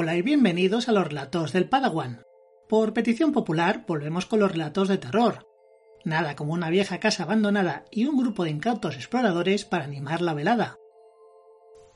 Hola y bienvenidos a los relatos del Padawan. Por petición popular volvemos con los relatos de terror. Nada como una vieja casa abandonada y un grupo de incautos exploradores para animar la velada.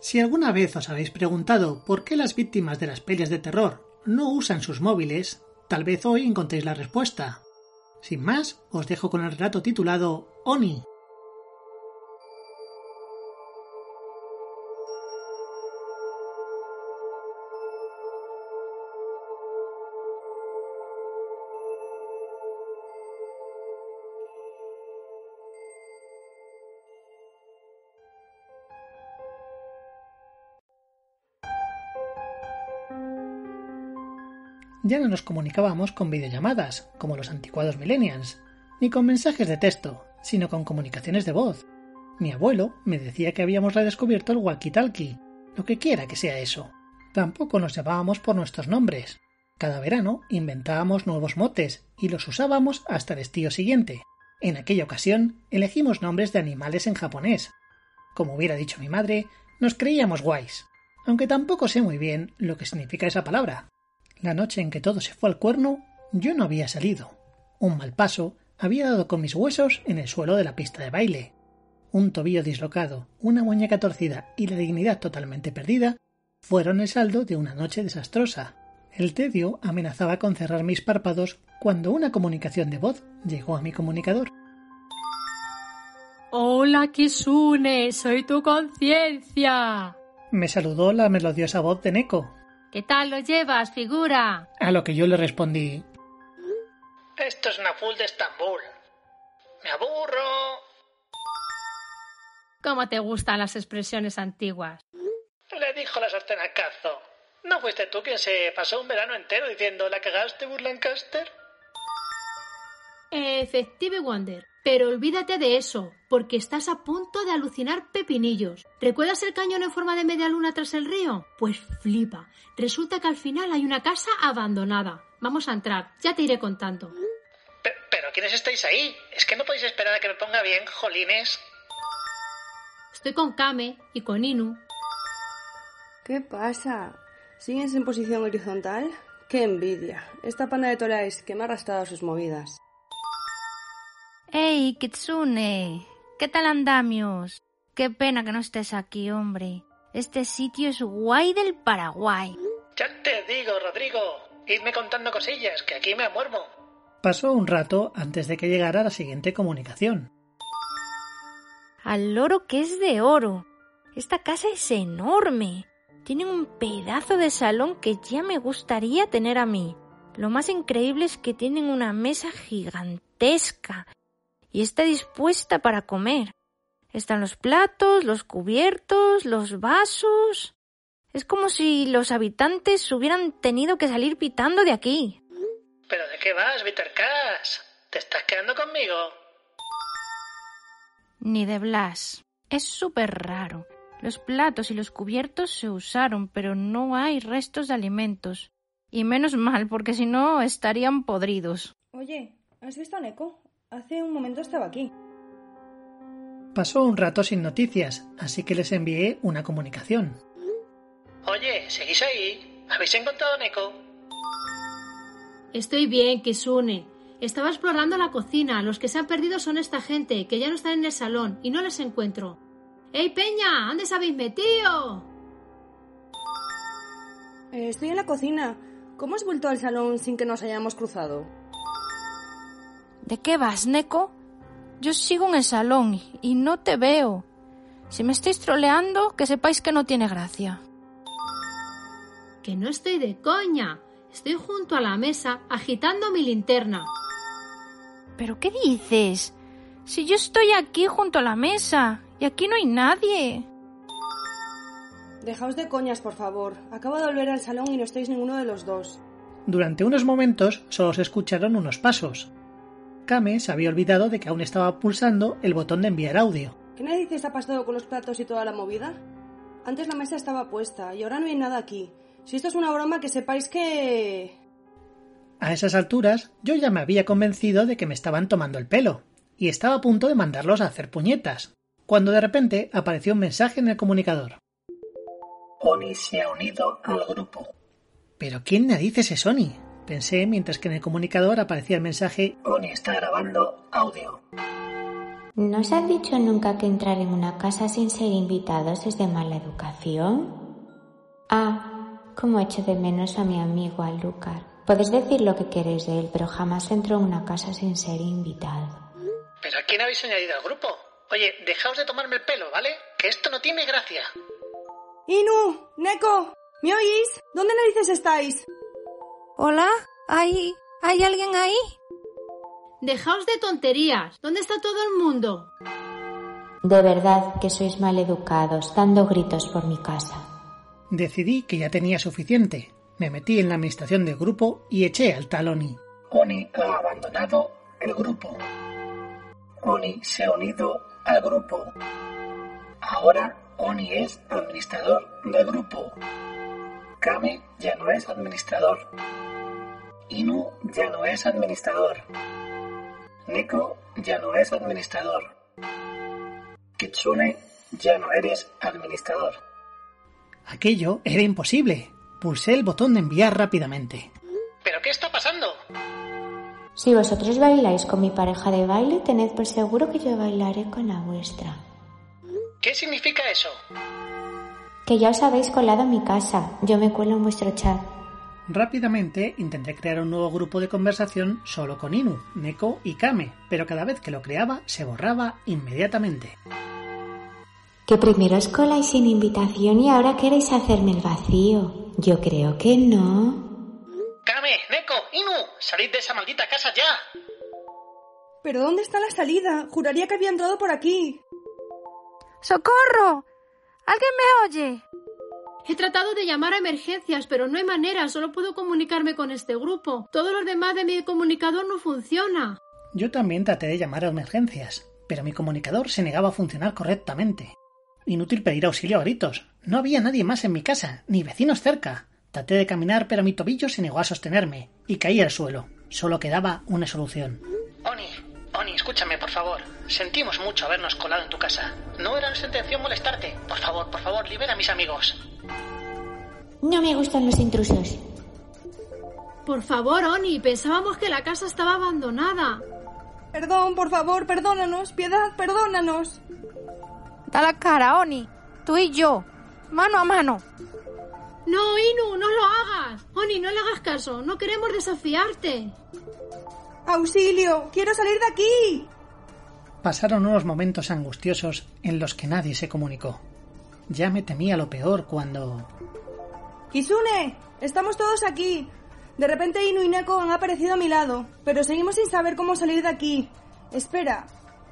Si alguna vez os habéis preguntado por qué las víctimas de las pelis de terror no usan sus móviles, tal vez hoy encontréis la respuesta. Sin más, os dejo con el relato titulado Oni. Ya no nos comunicábamos con videollamadas, como los anticuados millennials, ni con mensajes de texto, sino con comunicaciones de voz. Mi abuelo me decía que habíamos redescubierto el walkie-talkie, lo que quiera que sea eso. Tampoco nos llamábamos por nuestros nombres. Cada verano inventábamos nuevos motes y los usábamos hasta el estío siguiente. En aquella ocasión elegimos nombres de animales en japonés. Como hubiera dicho mi madre, nos creíamos guays, aunque tampoco sé muy bien lo que significa esa palabra. La noche en que todo se fue al cuerno, yo no había salido. Un mal paso había dado con mis huesos en el suelo de la pista de baile. Un tobillo dislocado, una muñeca torcida y la dignidad totalmente perdida fueron el saldo de una noche desastrosa. El tedio amenazaba con cerrar mis párpados cuando una comunicación de voz llegó a mi comunicador. Hola, Kisune, soy tu conciencia. Me saludó la melodiosa voz de Neko, ¿Qué tal lo llevas, figura? A lo que yo le respondí. Esto es una full de Estambul. Me aburro. ¿Cómo te gustan las expresiones antiguas? Le dijo la sartén a Cazo. ¿No fuiste tú quien se pasó un verano entero diciendo la cagaste, Burlancaster? Efective Wonder. Pero olvídate de eso, porque estás a punto de alucinar pepinillos. ¿Recuerdas el cañón en forma de media luna tras el río? Pues flipa. Resulta que al final hay una casa abandonada. Vamos a entrar, ya te iré contando. Pero, pero ¿quiénes estáis ahí? Es que no podéis esperar a que me ponga bien, jolines. Estoy con Kame y con Inu. ¿Qué pasa? ¿Sigues en posición horizontal? ¡Qué envidia! Esta pana de Torais que me ha arrastrado a sus movidas. ¡Hey, Kitsune! ¿Qué tal andamios? Qué pena que no estés aquí, hombre. Este sitio es guay del Paraguay. Ya te digo, Rodrigo. Idme contando cosillas, que aquí me amuermo. Pasó un rato antes de que llegara la siguiente comunicación. Al loro que es de oro. Esta casa es enorme. Tiene un pedazo de salón que ya me gustaría tener a mí. Lo más increíble es que tienen una mesa gigantesca y está dispuesta para comer. Están los platos, los cubiertos, los vasos. Es como si los habitantes hubieran tenido que salir pitando de aquí. ¿Pero de qué vas, Cash? ¿Te estás quedando conmigo? Ni de Blas. Es súper raro. Los platos y los cubiertos se usaron, pero no hay restos de alimentos. Y menos mal, porque si no estarían podridos. Oye, ¿has visto a Neko? Hace un momento estaba aquí. Pasó un rato sin noticias, así que les envié una comunicación. Oye, ¿seguís ahí? ¿Habéis encontrado a Neko? Estoy bien, Kisune. Estaba explorando la cocina. Los que se han perdido son esta gente, que ya no están en el salón, y no les encuentro. ¡Ey, Peña! ¿Dónde os habéis metido? Eh, estoy en la cocina. ¿Cómo has vuelto al salón sin que nos hayamos cruzado? ¿De qué vas, Neko? Yo sigo en el salón y no te veo. Si me estáis troleando, que sepáis que no tiene gracia. Que no estoy de coña. Estoy junto a la mesa agitando mi linterna. ¿Pero qué dices? Si yo estoy aquí junto a la mesa y aquí no hay nadie. Dejaos de coñas, por favor. Acabo de volver al salón y no estáis ninguno de los dos. Durante unos momentos solo se escucharon unos pasos. Kame se había olvidado de que aún estaba pulsando el botón de enviar audio. ¿Qué narices ha pasado con los platos y toda la movida? Antes la mesa estaba puesta y ahora no hay nada aquí. Si esto es una broma, que sepáis que... A esas alturas yo ya me había convencido de que me estaban tomando el pelo, y estaba a punto de mandarlos a hacer puñetas, cuando de repente apareció un mensaje en el comunicador. Oni se ha unido al grupo. ¿Pero quién narices es Oni? Pensé mientras que en el comunicador aparecía el mensaje Oni está grabando audio. ¿No os han dicho nunca que entrar en una casa sin ser invitados es de mala educación? Ah, cómo echo de menos a mi amigo Alucard. Podéis decir lo que queréis de él, pero jamás entró en una casa sin ser invitado. ¿Pero a quién habéis añadido al grupo? Oye, dejaos de tomarme el pelo, ¿vale? Que esto no tiene gracia. Inu, Neko, ¿me oís? ¿Dónde narices estáis? Hola, ¿hay, ¿hay alguien ahí? Dejaos de tonterías. ¿Dónde está todo el mundo? De verdad que sois mal educados, dando gritos por mi casa. Decidí que ya tenía suficiente. Me metí en la administración del grupo y eché al tal Oni. Oni ha abandonado el grupo. Oni se ha unido al grupo. Ahora Oni es administrador del grupo. Kame ya no es administrador. Inu ya no es administrador. Neko ya no es administrador. Kitsune ya no eres administrador. Aquello era imposible. Pulsé el botón de enviar rápidamente. ¿Pero qué está pasando? Si vosotros bailáis con mi pareja de baile, tened por seguro que yo bailaré con la vuestra. ¿Qué significa eso? Que ya os habéis colado en mi casa. Yo me cuelo en vuestro chat. Rápidamente intenté crear un nuevo grupo de conversación solo con Inu, Neko y Kame, pero cada vez que lo creaba se borraba inmediatamente. Que primero os coláis sin invitación y ahora queréis hacerme el vacío. Yo creo que no. Kame, Neko, Inu, salid de esa maldita casa ya. ¿Pero dónde está la salida? Juraría que había entrado por aquí. ¡Socorro! ¿Alguien me oye? He tratado de llamar a emergencias, pero no hay manera, solo puedo comunicarme con este grupo. Todos los demás de mi comunicador no funciona. Yo también traté de llamar a emergencias, pero mi comunicador se negaba a funcionar correctamente. Inútil pedir auxilio a gritos. No había nadie más en mi casa, ni vecinos cerca. Traté de caminar, pero mi tobillo se negó a sostenerme, y caí al suelo. Solo quedaba una solución. Oni, Oni, escúchame, por favor. Sentimos mucho habernos colado en tu casa. No era nuestra intención molestarte. Por favor, por favor, libera a mis amigos. No me gustan los intrusos. Por favor, Oni, pensábamos que la casa estaba abandonada. Perdón, por favor, perdónanos. Piedad, perdónanos. Da la cara, Oni. Tú y yo. Mano a mano. No, Inu, no lo hagas. Oni, no le hagas caso. No queremos desafiarte. ¡Auxilio! ¡Quiero salir de aquí! Pasaron unos momentos angustiosos en los que nadie se comunicó. Ya me temía lo peor cuando... Kisune, estamos todos aquí. De repente Inu y Neko han aparecido a mi lado, pero seguimos sin saber cómo salir de aquí. Espera,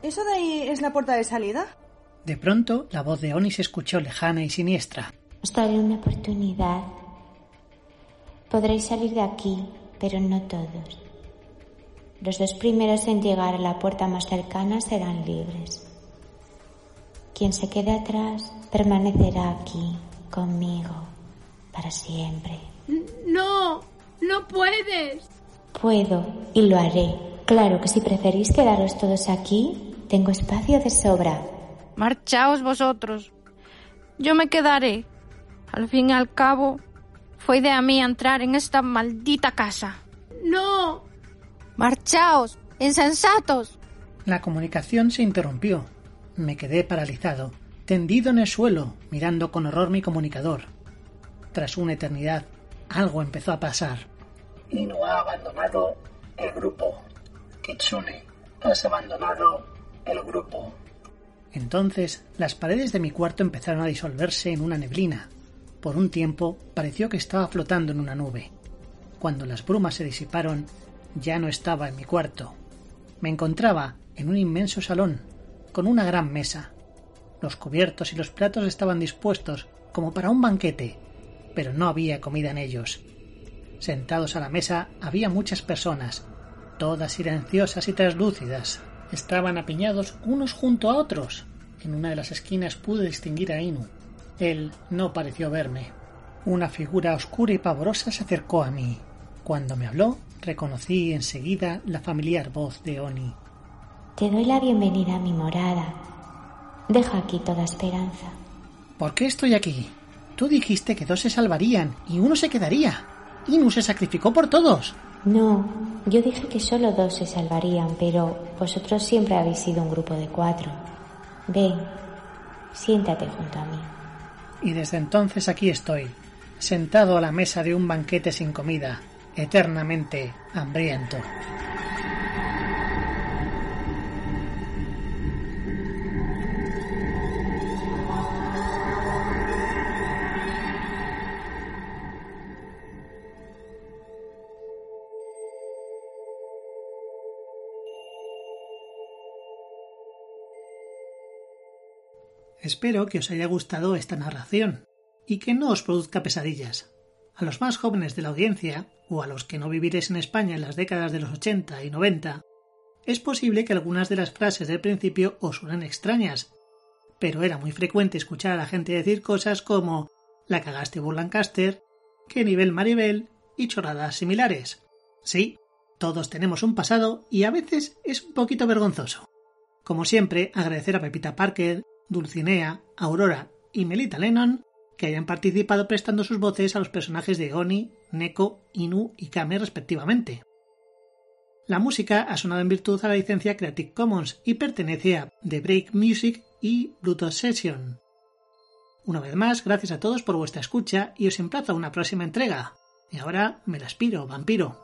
¿eso de ahí es la puerta de salida? De pronto, la voz de Oni se escuchó lejana y siniestra. Os daré una oportunidad. Podréis salir de aquí, pero no todos. Los dos primeros en llegar a la puerta más cercana serán libres. Quien se quede atrás permanecerá aquí, conmigo, para siempre. No, no puedes. Puedo y lo haré. Claro que si preferís quedaros todos aquí, tengo espacio de sobra. Marchaos vosotros. Yo me quedaré. Al fin y al cabo, fue idea mía entrar en esta maldita casa. No. Marchaos, insensatos. La comunicación se interrumpió. Me quedé paralizado, tendido en el suelo, mirando con horror mi comunicador. Tras una eternidad, algo empezó a pasar. Inu ha abandonado el grupo. Kitsune, has abandonado el grupo. Entonces, las paredes de mi cuarto empezaron a disolverse en una neblina. Por un tiempo pareció que estaba flotando en una nube. cuando las brumas se disiparon, ya no estaba en mi cuarto. Me encontraba en un inmenso salón, con una gran mesa. Los cubiertos y los platos estaban dispuestos como para un banquete, pero no había comida en ellos. Sentados a la mesa había muchas personas, todas silenciosas y translúcidas. Estaban apiñados unos junto a otros. En una de las esquinas pude distinguir a Inu. Él no pareció verme. Una figura oscura y pavorosa se acercó a mí. Cuando me habló, reconocí enseguida la familiar voz de Oni. Te doy la bienvenida a mi morada. Deja aquí toda esperanza. ¿Por qué estoy aquí? Tú dijiste que dos se salvarían y uno se quedaría. Inu se sacrificó por todos. No, yo dije que solo dos se salvarían, pero vosotros siempre habéis sido un grupo de cuatro. Ven, siéntate junto a mí. Y desde entonces aquí estoy, sentado a la mesa de un banquete sin comida, eternamente hambriento. Espero que os haya gustado esta narración y que no os produzca pesadillas. A los más jóvenes de la audiencia, o a los que no viviréis en España en las décadas de los 80 y 90, es posible que algunas de las frases del principio os suenen extrañas, pero era muy frecuente escuchar a la gente decir cosas como la cagaste por Lancaster, qué nivel Maribel y chorradas similares. Sí, todos tenemos un pasado y a veces es un poquito vergonzoso. Como siempre, agradecer a Pepita Parker, Dulcinea, Aurora y Melita Lennon que hayan participado prestando sus voces a los personajes de Oni, Neko, Inu y Kame respectivamente. La música ha sonado en virtud a la licencia Creative Commons y pertenece a The Break Music y Bluetooth Session. Una vez más, gracias a todos por vuestra escucha y os emplazo a una próxima entrega. Y ahora me la aspiro, vampiro.